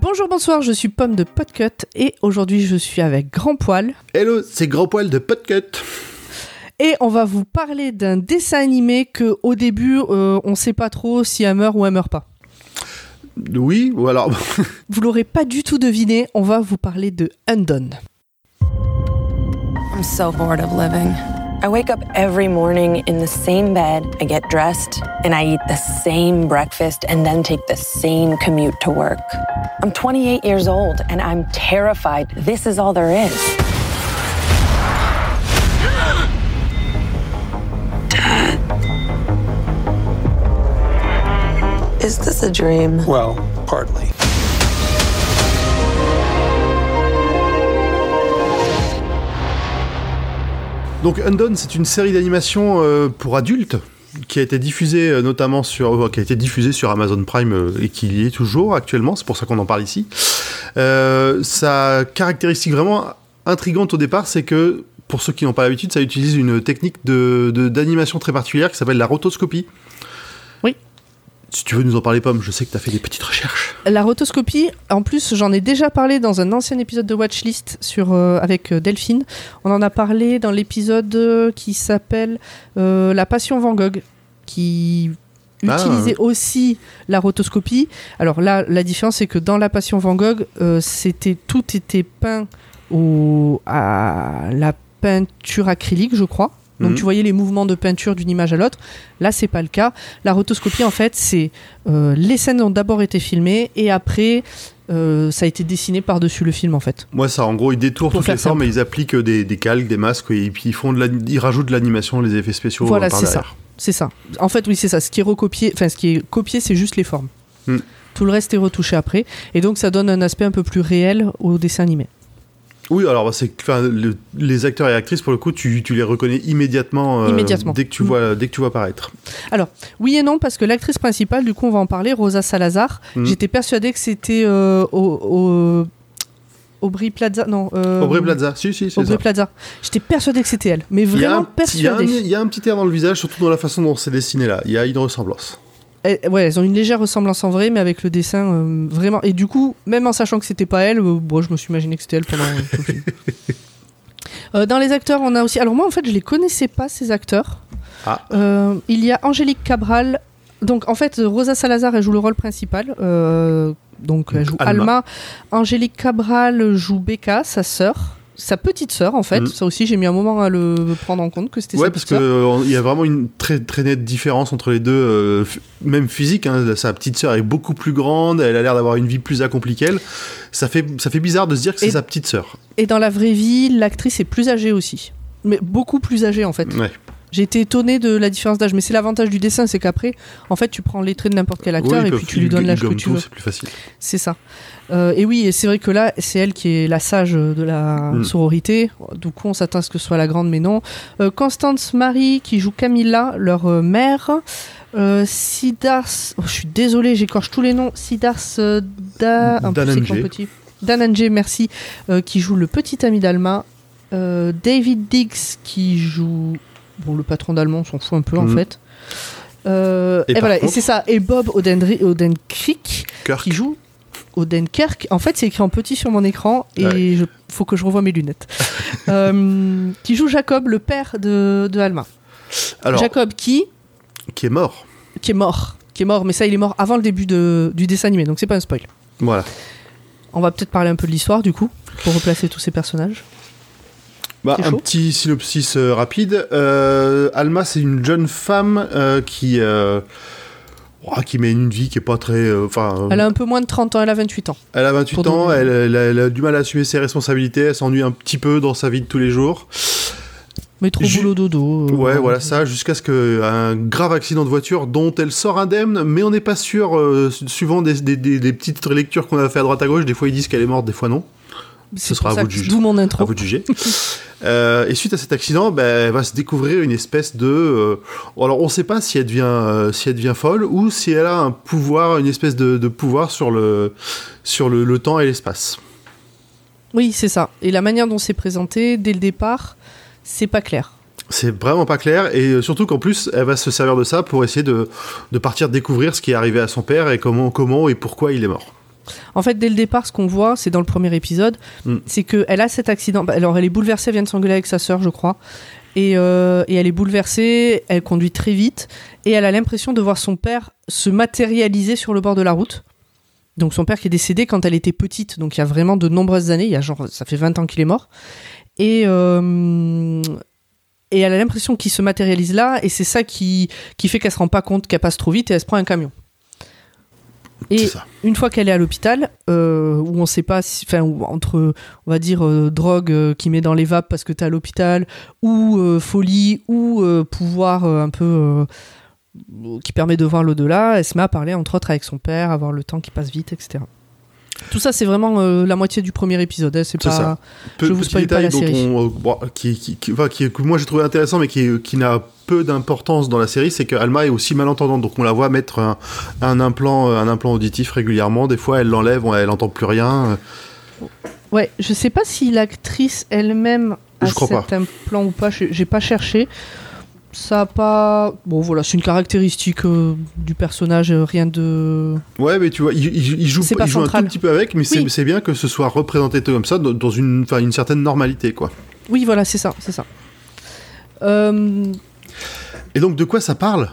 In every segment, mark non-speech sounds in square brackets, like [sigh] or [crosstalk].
Bonjour, bonsoir, je suis Pomme de Podcut et aujourd'hui je suis avec Grand Poil Hello, c'est Grand Poil de Podcut. Et on va vous parler d'un dessin animé que au début euh, on sait pas trop si elle meurt ou elle meurt pas. Oui, ou alors. [laughs] Vous l'aurez pas du tout deviné, on va vous parler de Undone. I'm so bored of living. I wake up every morning in the same bed, I get dressed, and I eat the same breakfast and then take the same commute to work. I'm 28 years old and I'm terrified this is all there is. Is this a dream? Well, partly. Donc, Undone, c'est une série d'animation euh, pour adultes qui a été diffusée euh, notamment sur, euh, qui a été diffusée sur Amazon Prime euh, et qui y est toujours actuellement. C'est pour ça qu'on en parle ici. Euh, sa caractéristique vraiment intrigante au départ, c'est que pour ceux qui n'ont pas l'habitude, ça utilise une technique de de- d'animation très particulière qui s'appelle la rotoscopie. Si tu veux nous en parler, Pomme, je sais que tu as fait des petites recherches. La rotoscopie, en plus j'en ai déjà parlé dans un ancien épisode de Watchlist sur, euh, avec euh, Delphine. On en a parlé dans l'épisode euh, qui s'appelle euh, La Passion Van Gogh, qui Ah. utilisait aussi la rotoscopie. Alors là, la différence c'est que dans La Passion Van Gogh, euh, c'était tout était peint au, à la peinture acrylique, je crois. Donc Mhm. tu voyais les mouvements de peinture d'une image à l'autre. Là, c'est pas le cas. La rotoscopie, en fait, c'est euh, les scènes ont d'abord été filmées et après, euh, ça a été dessiné par-dessus le film, en fait. Moi, ça, en gros, ils détournent toutes les formes et ils appliquent des, des calques, des masques, et puis ils, font de la- ils rajoutent de l'animation, les effets spéciaux Voilà, euh, c'est ça. C'est ça. En fait, oui, c'est ça. Ce qui est recopié, enfin, ce qui est copié, c'est juste les formes. Hmm. Tout le reste est retouché après. Et donc, ça donne un aspect un peu plus réel au dessin animé. Oui, alors c'est, le- les acteurs et actrices, pour le coup, tu, tu les reconnais immédiatement, euh, Immédiatement. dès que tu Mm. vois, dès que tu vois apparaître. Oui et non, parce que l'actrice principale, du coup, on va en parler, Rosa Salazar. Mhm. J'étais persuadée que c'était euh, au, au- Aubrey Plaza. Non. euh, Aubrey Plaza, si, si, c'est Aubrey ça. Plaza. J'étais persuadée que c'était elle. Mais vraiment persuadée. il y a un petit air dans le visage, surtout dans la façon dont c'est dessiné là. Il y a une ressemblance. Eh, ouais, elles ont une légère ressemblance en vrai, mais avec le dessin euh, vraiment. Et du coup, même en sachant que c'était pas elle, euh, bon, je me suis imaginé que c'était elle pendant tout le film. [laughs] Euh, dans les acteurs, on a aussi. Alors moi, en fait, je les connaissais pas ces acteurs. Ah. Il y a Angélique Cabral. Donc en fait, Rosa Salazar, elle joue le rôle principal. Donc elle joue Alma. Alma. Angélique Cabral joue Becca, sa sœur. Sa petite sœur, en fait. Mhm. Ça aussi, j'ai mis un moment à le prendre en compte que c'était Ouais, sa parce petite sœur. qu'il y a vraiment une très, très nette différence entre les deux, euh, même physique. hein. sa petite sœur est beaucoup plus grande, elle a l'air d'avoir une vie plus accomplie qu'elle. Ça fait, ça fait bizarre de se dire que c'est sa petite sœur. Et dans la vraie vie, l'actrice est plus âgée aussi. Mais beaucoup plus âgée, en fait. Ouais. J'ai été étonné de la différence d'âge, mais c'est l'avantage du dessin, c'est qu'après, en fait, tu prends les traits de n'importe quel acteur Oui, et puis tu lui donnes l'âge que tu veux. C'est plus facile. C'est ça. Euh, et oui, et c'est vrai que là, c'est elle qui est la sage de la Mm. sororité. Du coup, on s'attend à ce que ce soit la grande, mais non. Euh, Constance Marie qui joue Camilla, leur euh, mère. Sidars, oh, je suis désolée, j'écorche tous les noms. Sidars Da... petit. Danange, merci, qui joue le petit ami d'Alma. David Diggs qui joue. Bon, le patron d'Allemand, s'en fout un peu en Mhm. fait. Euh, Et voilà, et c'est ça. Et Bob Odenkirk Kirk. qui joue Odenkirk. En fait, c'est écrit en petit sur mon écran et Ouais. il faut que je revoie mes lunettes. [laughs] Euh, qui joue Jacob, le père de, de Alma. Alors, Jacob qui qui est mort. qui est mort, qui est mort, mais ça il est mort avant le début de, du dessin animé, donc c'est pas un spoil. Voilà. On va peut-être parler un peu de l'histoire du coup pour replacer tous ces personnages. Bah, un chaud. petit synopsis euh, rapide. Euh, Alma, c'est une jeune femme euh, qui, ouah, qui mène une vie qui est pas très. Enfin, Elle a un peu moins de 30 ans, elle a 28 ans. elle a 28 pour ans, elle, elle a, elle a du mal à assumer ses responsabilités, elle s'ennuie un petit peu dans sa vie de tous les jours. Métro Ju- boulot dodo. Ouais, voilà ça, jusqu'à ce qu'un grave accident de voiture dont elle sort indemne, mais on n'est pas sûr, su- suivant des, des- des- des petites lectures qu'on a fait à droite à gauche, des fois ils disent qu'elle est morte, des fois non. C'est sera à vous de juger. D'où mon À intro. vous de juger. Euh, et suite à cet accident, ben, elle va se découvrir une espèce de. euh, alors, on ne sait pas si elle devient, euh, si elle devient folle ou si elle a un pouvoir, une espèce de, de pouvoir sur le, sur le, le temps et l'espace. Oui, c'est ça. Et la manière dont c'est présenté dès le départ, c'est pas clair. C'est vraiment pas clair et euh, surtout qu'en plus elle va se servir de ça pour essayer de, de partir découvrir ce qui est arrivé à son père et comment, comment et pourquoi il est mort. En fait, dès le départ, ce qu'on voit, c'est dans le premier épisode, Mm. c'est qu'elle a cet accident. Bah, Alors, elle est bouleversée, elle vient de s'engueuler avec sa sœur, je crois. Et, euh, et elle est bouleversée, elle conduit très vite, et elle a l'impression de voir son père se matérialiser sur le bord de la route. Donc, son père qui est décédé quand elle était petite, donc il y a vraiment de nombreuses années, il y a genre, ça fait 20 ans qu'il est mort. Et, euh, et elle a l'impression qu'il se matérialise là, et c'est ça qui, qui fait qu'elle se rend pas compte qu'elle passe trop vite et elle se prend un camion. Et une fois qu'elle est à l'hôpital, euh, où on sait pas, si- enfin, entre, on va dire, euh, drogue euh, qui met dans les vapes parce que t'es à l'hôpital, ou euh, folie, ou pouvoir un peu qui permet de voir l'au-delà, elle se met à parler entre autres avec son père, avoir le temps qui passe vite, etc. Tout ça, c'est vraiment euh, la moitié du premier épisode. hein, c'est pas. ça. Peu, Je vous spoil pas la série. on, euh, bon, qui, qui, qui- enfin, que moi j'ai trouvé intéressant mais qui, qui n'a peu d'importance dans la série, c'est que Alma est aussi malentendante. Donc on la voit mettre un, un implant, euh, un implant auditif régulièrement. Des fois elle l'enlève, elle entend plus rien. Ouais, je sais pas si l'actrice elle-même a Je crois cet implant ou pas. J'ai pas cherché. Ça a pas. Bon, voilà, c'est une caractéristique euh, du personnage, euh, rien de. Ouais, mais tu vois, il, il- il joue, il joue un tout petit peu avec, mais c'est Oui. c'est bien que ce soit représenté comme ça, dans une, une certaine normalité, quoi. Oui, voilà, c'est ça, c'est ça. Euh, Et donc, de quoi ça parle?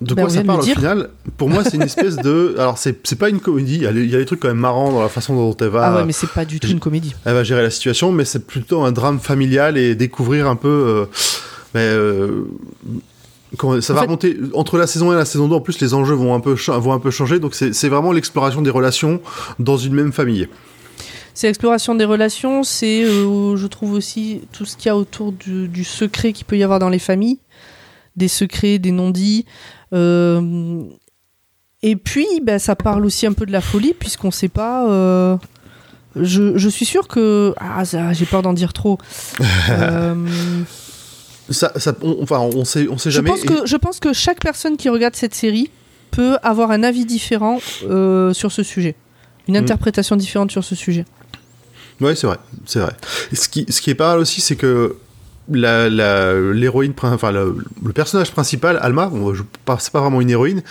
De Ben, quoi ça parle le au final? Pour moi, c'est une espèce de. [laughs] Alors, c'est pas une comédie, il y, a, il y a des trucs quand même marrants dans la façon dont elle va, Ah ouais, mais c'est pas du tout une comédie. elle va gérer la situation, mais c'est plutôt un drame familial et découvrir un peu. euh, mais, euh, comment- ça En va fait- remonter entre la saison 1 et la saison 2. En plus, les enjeux vont un peu, vont un peu changer, donc c'est c'est vraiment l'exploration des relations dans une même famille. C'est l'exploration des relations, c'est, euh, je trouve aussi, tout ce qu'il y a autour du, du secret qu'il peut y avoir dans les familles, des secrets, des non-dits. euh, et puis, ben, ça parle aussi un peu de la folie, puisqu'on sait pas. euh, je, je suis sûr que. Ah, ça, j'ai peur d'en dire trop. Euh, [laughs] Ça, ça, on, enfin, on sait, on sait je, jamais. pense et- que, je pense que chaque personne qui regarde cette série peut avoir un avis différent sur ce sujet. Une Mm. interprétation différente sur ce sujet. Ouais, c'est vrai, c'est vrai. Ce qui, ce qui est pas mal aussi, c'est que l'héroïne, enfin le, le personnage principal, Alma, c'est pas vraiment une héroïne,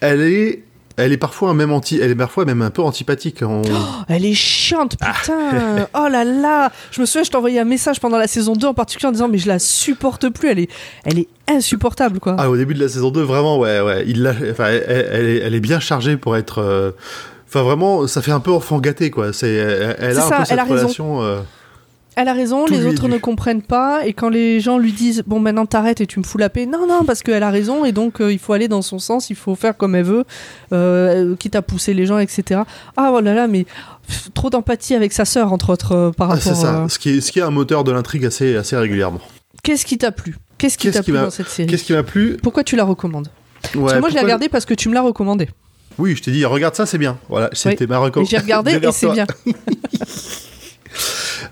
elle est, elle est parfois même anti, elle est parfois même un peu antipathique. On- Elle est chiante, Ah. putain. [laughs] oh là là. Je me souviens, je t'envoyais un message pendant la saison 2 en particulier en disant mais je la supporte plus. Elle est, elle est insupportable quoi. Ah, au début de la saison 2, vraiment, ouais, ouais, il l'a, enfin, elle, elle est, elle est bien chargée pour être. euh, Enfin, vraiment, ça fait un peu enfant gâté, quoi. C'est, elle, a un ça, peu cette relation. euh, Elle a raison, Tout les autres ne comprennent pas et quand les gens lui disent bon maintenant t'arrêtes et tu me fous la paix, non non parce qu'elle a raison et donc euh, il faut aller dans son sens, il faut faire comme elle veut, euh, quitte à pousser les gens etc. Ah oh là là mais pff, trop d'empathie avec sa sœur entre autres euh, par ah, rapport. c'est ça. euh, Ce qui est, ce qui est un moteur de l'intrigue assez, assez régulièrement. Qu'est-ce qui t'a plu? Qu'est-ce qui Qu'est-ce t'a qui plu m'a- dans cette série? Qu'est-ce qui m'a plu? Pourquoi tu la recommandes? Parce Ouais, que moi je l'ai pourquoi- regardée parce que tu me l'as recommandé. Oui, je t'ai dit, regarde ça, c'est bien. Voilà, c'était ma recommandation. j'ai regardé [laughs] et c'est bien. [laughs]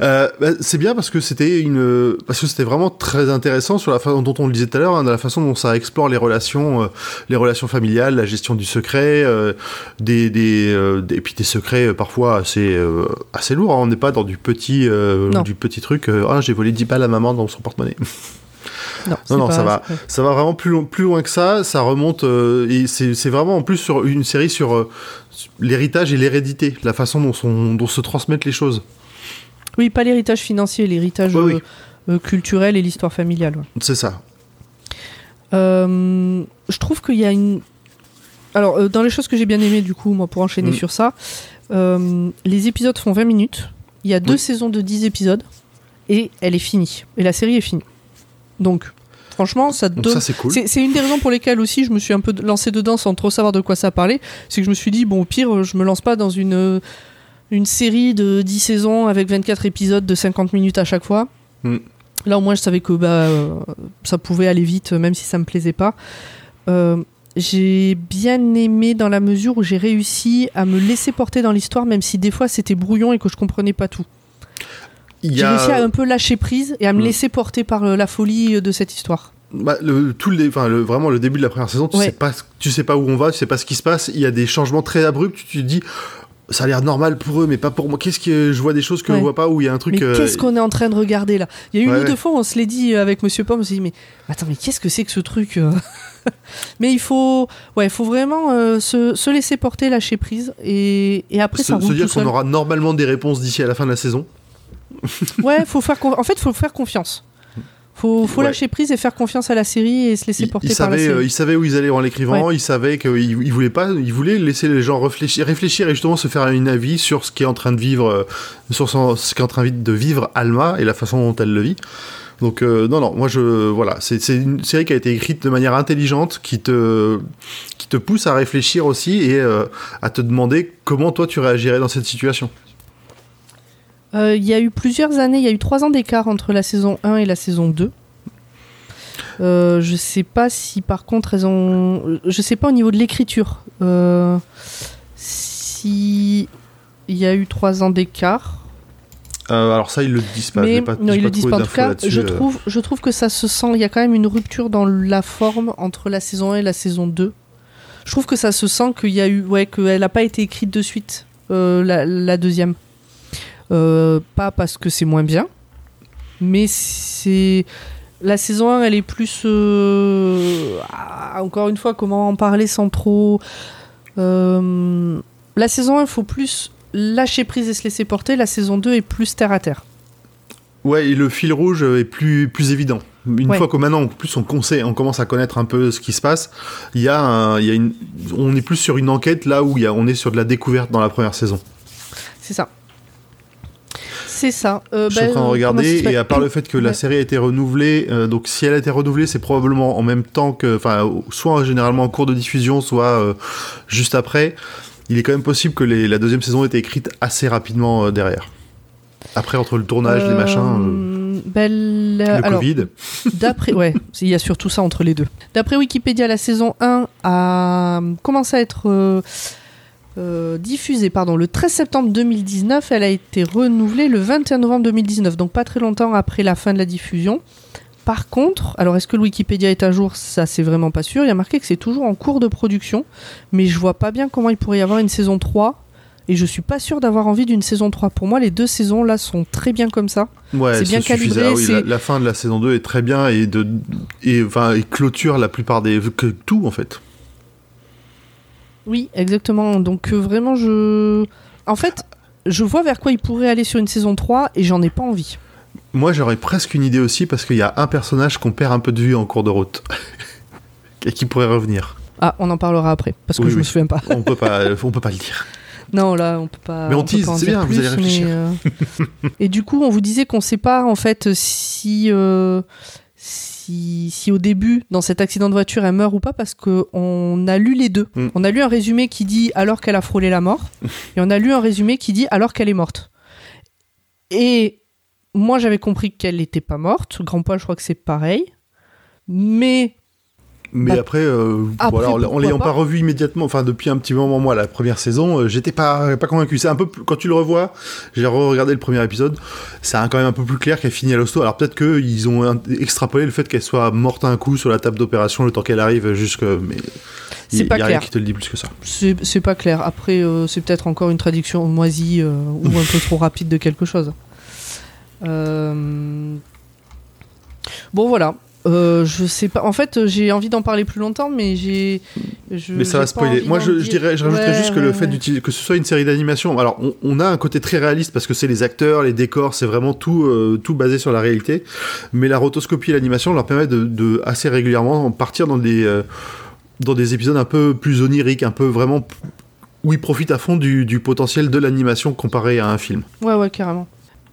Euh, bah, c'est bien parce que c'était une parce que c'était vraiment très intéressant sur la façon dont on le disait tout à l'heure, hein, de la façon dont ça explore les relations, euh, les relations familiales, la gestion du secret, euh, des des, des- et puis des secrets parfois assez assez lourds. hein. On n'est pas dans du petit du petit truc. ah, j'ai volé 10 balles à maman dans son porte-monnaie. [laughs] Non, non, ça va. Ça va vraiment plus loin, plus loin que ça. Ça remonte euh, et c'est c'est vraiment en plus sur une série sur euh, sur l'héritage et l'hérédité, la façon dont, sont, dont se transmettent les choses. Oui, pas l'héritage financier, l'héritage Oui, oui. euh, euh, culturel et l'histoire familiale. ouais. C'est ça. Euh, je trouve qu'il y a une. Alors, euh, dans les choses que j'ai bien aimées, du coup, moi, pour enchaîner Mm. sur ça, les épisodes font 20 minutes. Il y a deux Oui. saisons de 10 épisodes et elle est finie. Et la série est finie. Donc, franchement, ça donne. ça c'est cool. C'est une des raisons pour lesquelles aussi je me suis un peu lancé dedans sans trop savoir de quoi ça parlait. C'est que je me suis dit, bon, au pire, je me lance pas dans une, une série de 10 saisons avec 24 épisodes de 50 minutes à chaque fois. Mm. Là, au moins, je savais que bah, euh, ça pouvait aller vite, même si ça me plaisait pas. Euh, j'ai bien aimé dans la mesure où j'ai réussi à me laisser porter dans l'histoire, même si des fois c'était brouillon et que je comprenais pas tout. J'ai a réussi à un peu lâcher prise et à me Mm. laisser porter par euh, la folie de cette histoire. bah, le, tout le, dé- enfin, le, vraiment le début de la première saison, tu Ouais. sais pas, tu sais pas où on va, tu sais pas ce qui se passe. Il y a des changements très abrupts. Tu te dis, ça a l'air normal pour eux, mais pas pour moi. Qu'est-ce que je vois des choses que Ouais. je vois pas où il y a un truc. Mais euh, qu'est-ce qu'on est en train de regarder là? Il y a une Ouais, ou deux ouais. fois, on se l'est dit avec Monsieur Pomme, on s'est dit mais attends, mais qu'est-ce que c'est que ce truc euh? [laughs] Mais il faut, ouais, il faut vraiment euh, se, se laisser porter, lâcher prise, et, et après se, ça se dire qu'on aura normalement des réponses d'ici à la fin de la saison. Ouais, faut faire, en fait, faut faire confiance. Faut, faut Ouais. lâcher prise et faire confiance à la série et se laisser porter par la série. euh, ils savaient où ils allaient en l'écrivant, ils savaient qu'ils ils voulaient pas, ils voulaient laisser les gens réfléchir, réfléchir et justement se faire un avis sur ce qui est en train de vivre, euh, sur ce qui est en train de vivre Alma et la façon dont elle le vit. Donc euh, non non, moi je voilà, c'est c'est une série qui a été écrite de manière intelligente, qui te qui te pousse à réfléchir aussi et euh, à te demander comment toi tu réagirais dans cette situation. Euh, Il y a eu plusieurs années, il y a eu trois ans d'écart entre la saison 1 et la saison 2. Euh, je sais pas si par contre elles ont. Je sais pas au niveau de l'écriture. Euh, si il y a eu trois ans d'écart. Euh, alors ça ils le disent pas. mais pas, non, ils le disent pas. En tout cas, je trouve, je trouve que ça se sent. Il y a quand même une rupture dans la forme entre la saison 1 et la saison 2. Je trouve que ça se sent qu'il y a eu, ouais, qu'elle n'a pas été écrite de suite la, la deuxième. Euh, pas parce que c'est moins bien, mais c'est la saison 1, elle est plus. euh, ah, encore une fois, comment en parler sans trop. Euh, la saison 1, il faut plus lâcher prise et se laisser porter. La saison 2 est plus terre à terre. Ouais, et le fil rouge est plus, plus évident. Une Ouais. fois que maintenant, en plus, on, conseille, on commence à connaître un peu ce qui se passe, il y a, un- y a une, on est plus sur une enquête là où y a, on est sur de la découverte dans la première saison. C'est ça. C'est ça. Euh, Je suis bah, en train de euh, regarder, et à part le fait que la série a été renouvelée, euh, donc si elle a été renouvelée, c'est probablement en même temps que, enfin, soit généralement en cours de diffusion, soit euh, juste après. Il est quand même possible que les- la deuxième saison ait été écrite assez rapidement derrière. Après, entre le tournage, les machins, la- le alors, Covid. D'après, ouais, [laughs] il y a surtout ça entre les deux. D'après Wikipédia, la saison 1 a commencé à être euh, diffusée pardon, le 13 septembre 2019. Elle a été renouvelée le 21 novembre 2019, donc pas très longtemps après la fin de la diffusion. Par contre, alors est-ce que le Wikipédia est à jour? Ça, c'est vraiment pas sûr. Il y a marqué que c'est toujours en cours de production, mais je vois pas bien comment il pourrait y avoir une saison 3. Et je suis pas sûr d'avoir envie d'une saison 3. Pour moi, les deux saisons là sont très bien comme ça. Ouais, C'est bien calibré, Ah oui, la, c'est- la fin de la saison 2 est très bien et, de, et, enfin, et clôture la plupart des. que tout en fait. Oui, exactement. Donc euh, vraiment, je... En fait, je vois vers quoi il pourrait aller sur une saison 3 et j'en ai pas envie. Moi j'aurais presque une idée aussi parce qu'il y a un personnage qu'on perd un peu de vue en cours de route [laughs] et qui pourrait revenir. Ah, on en parlera après, parce que Oui, je me oui. souviens pas. On peut pas, on peut pas le dire. [laughs] Non, là, on peut pas. Mais on peut tease, c'est bien, vous plus, allez réfléchir. mais, euh, [laughs] Et du coup, on vous disait qu'on sait pas, en fait, si, euh, si, si au début, dans cet accident de voiture, elle meurt ou pas, parce qu'on a lu les deux. Mm. On a lu un résumé qui dit alors qu'elle a frôlé la mort, [laughs] et on a lu un résumé qui dit alors qu'elle est morte. Et moi, j'avais compris qu'elle n'était pas morte. Grand poil, je crois que c'est pareil. Mais Mais Bah, après, euh, après, voilà, en- l'ayant pas pas revu immédiatement, enfin depuis un petit moment, moi, la première saison, euh, j'étais pas, pas convaincu. C'est un peu, plus- quand tu le revois, j'ai regardé le premier épisode, c'est quand même un peu plus clair qu'elle finit à l'hosto. Alors peut-être qu'ils ont extrapolé le fait qu'elle soit morte un coup sur la table d'opération le temps qu'elle arrive jusque, mais C'est il pas y a rien clair. qui te le dit plus que ça. c'est pas clair. Après, euh, c'est peut-être encore une traduction moisie euh, ou un peu trop rapide de quelque chose. Bon, voilà. Euh, je sais pas. En fait, j'ai envie d'en parler plus longtemps, mais j'ai. Mais ça va spoiler. Moi, je, dirais, je rajouterais Ouais, juste que le fait ouais. que ce soit une série d'animation. Alors, on, on a un côté très réaliste parce que c'est les acteurs, les décors, c'est vraiment tout, euh, tout basé sur la réalité. Mais la rotoscopie et l'animation leur permet de, de assez régulièrement partir dans des euh, dans des épisodes un peu plus oniriques, un peu vraiment où ils profitent à fond du, du potentiel de l'animation comparé à un film. Ouais, ouais, carrément.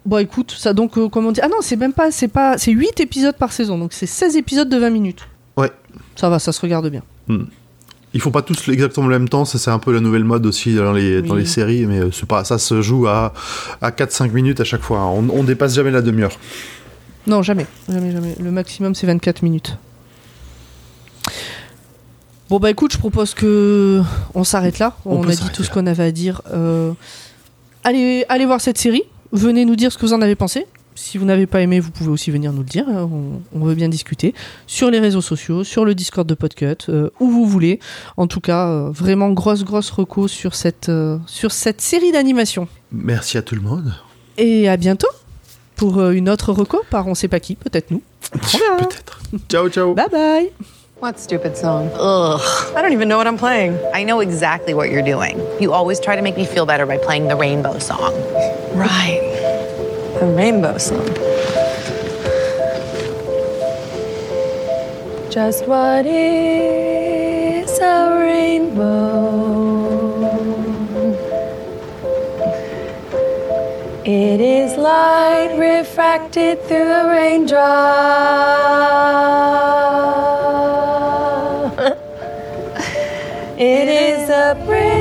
Bon, écoute, ça donc, euh, comment dire Ah non, c'est même pas. C'est pas. C'est 8 épisodes par saison, donc c'est 16 épisodes de 20 minutes. Ouais. Ça va, ça se regarde bien. Ils font pas tous exactement le même temps, ça c'est un peu la nouvelle mode aussi dans les, dans les séries, mais euh, c'est pas, ça se joue à, à 4-5 minutes à chaque fois. hein. On, on dépasse jamais la demi-heure. Non, jamais. Jamais, jamais. Le maximum, c'est 24 minutes. Bon, bah écoute, je propose que on s'arrête là. On a dit tout ce qu'on avait à dire. Euh, allez, allez voir cette série. Venez nous dire ce que vous en avez pensé. Si vous n'avez pas aimé, vous pouvez aussi venir nous le dire. hein, On, on veut bien discuter sur les réseaux sociaux, sur le Discord de Podcut, euh, où vous voulez. En tout cas, euh, vraiment grosse grosse reco sur cette euh, sur cette série d'animation. Merci à tout le monde. Et à bientôt pour une autre reco par on sait pas qui, peut-être nous. [laughs] Peut-être. Ciao, ciao. Bye bye. What stupid song? Ugh. I don't even know what I'm playing. I know exactly what you're doing. You always try to make me feel better by playing the rainbow song. Right. The rainbow song. Just what is a rainbow? It is light refracted through a raindrop. It is a bridge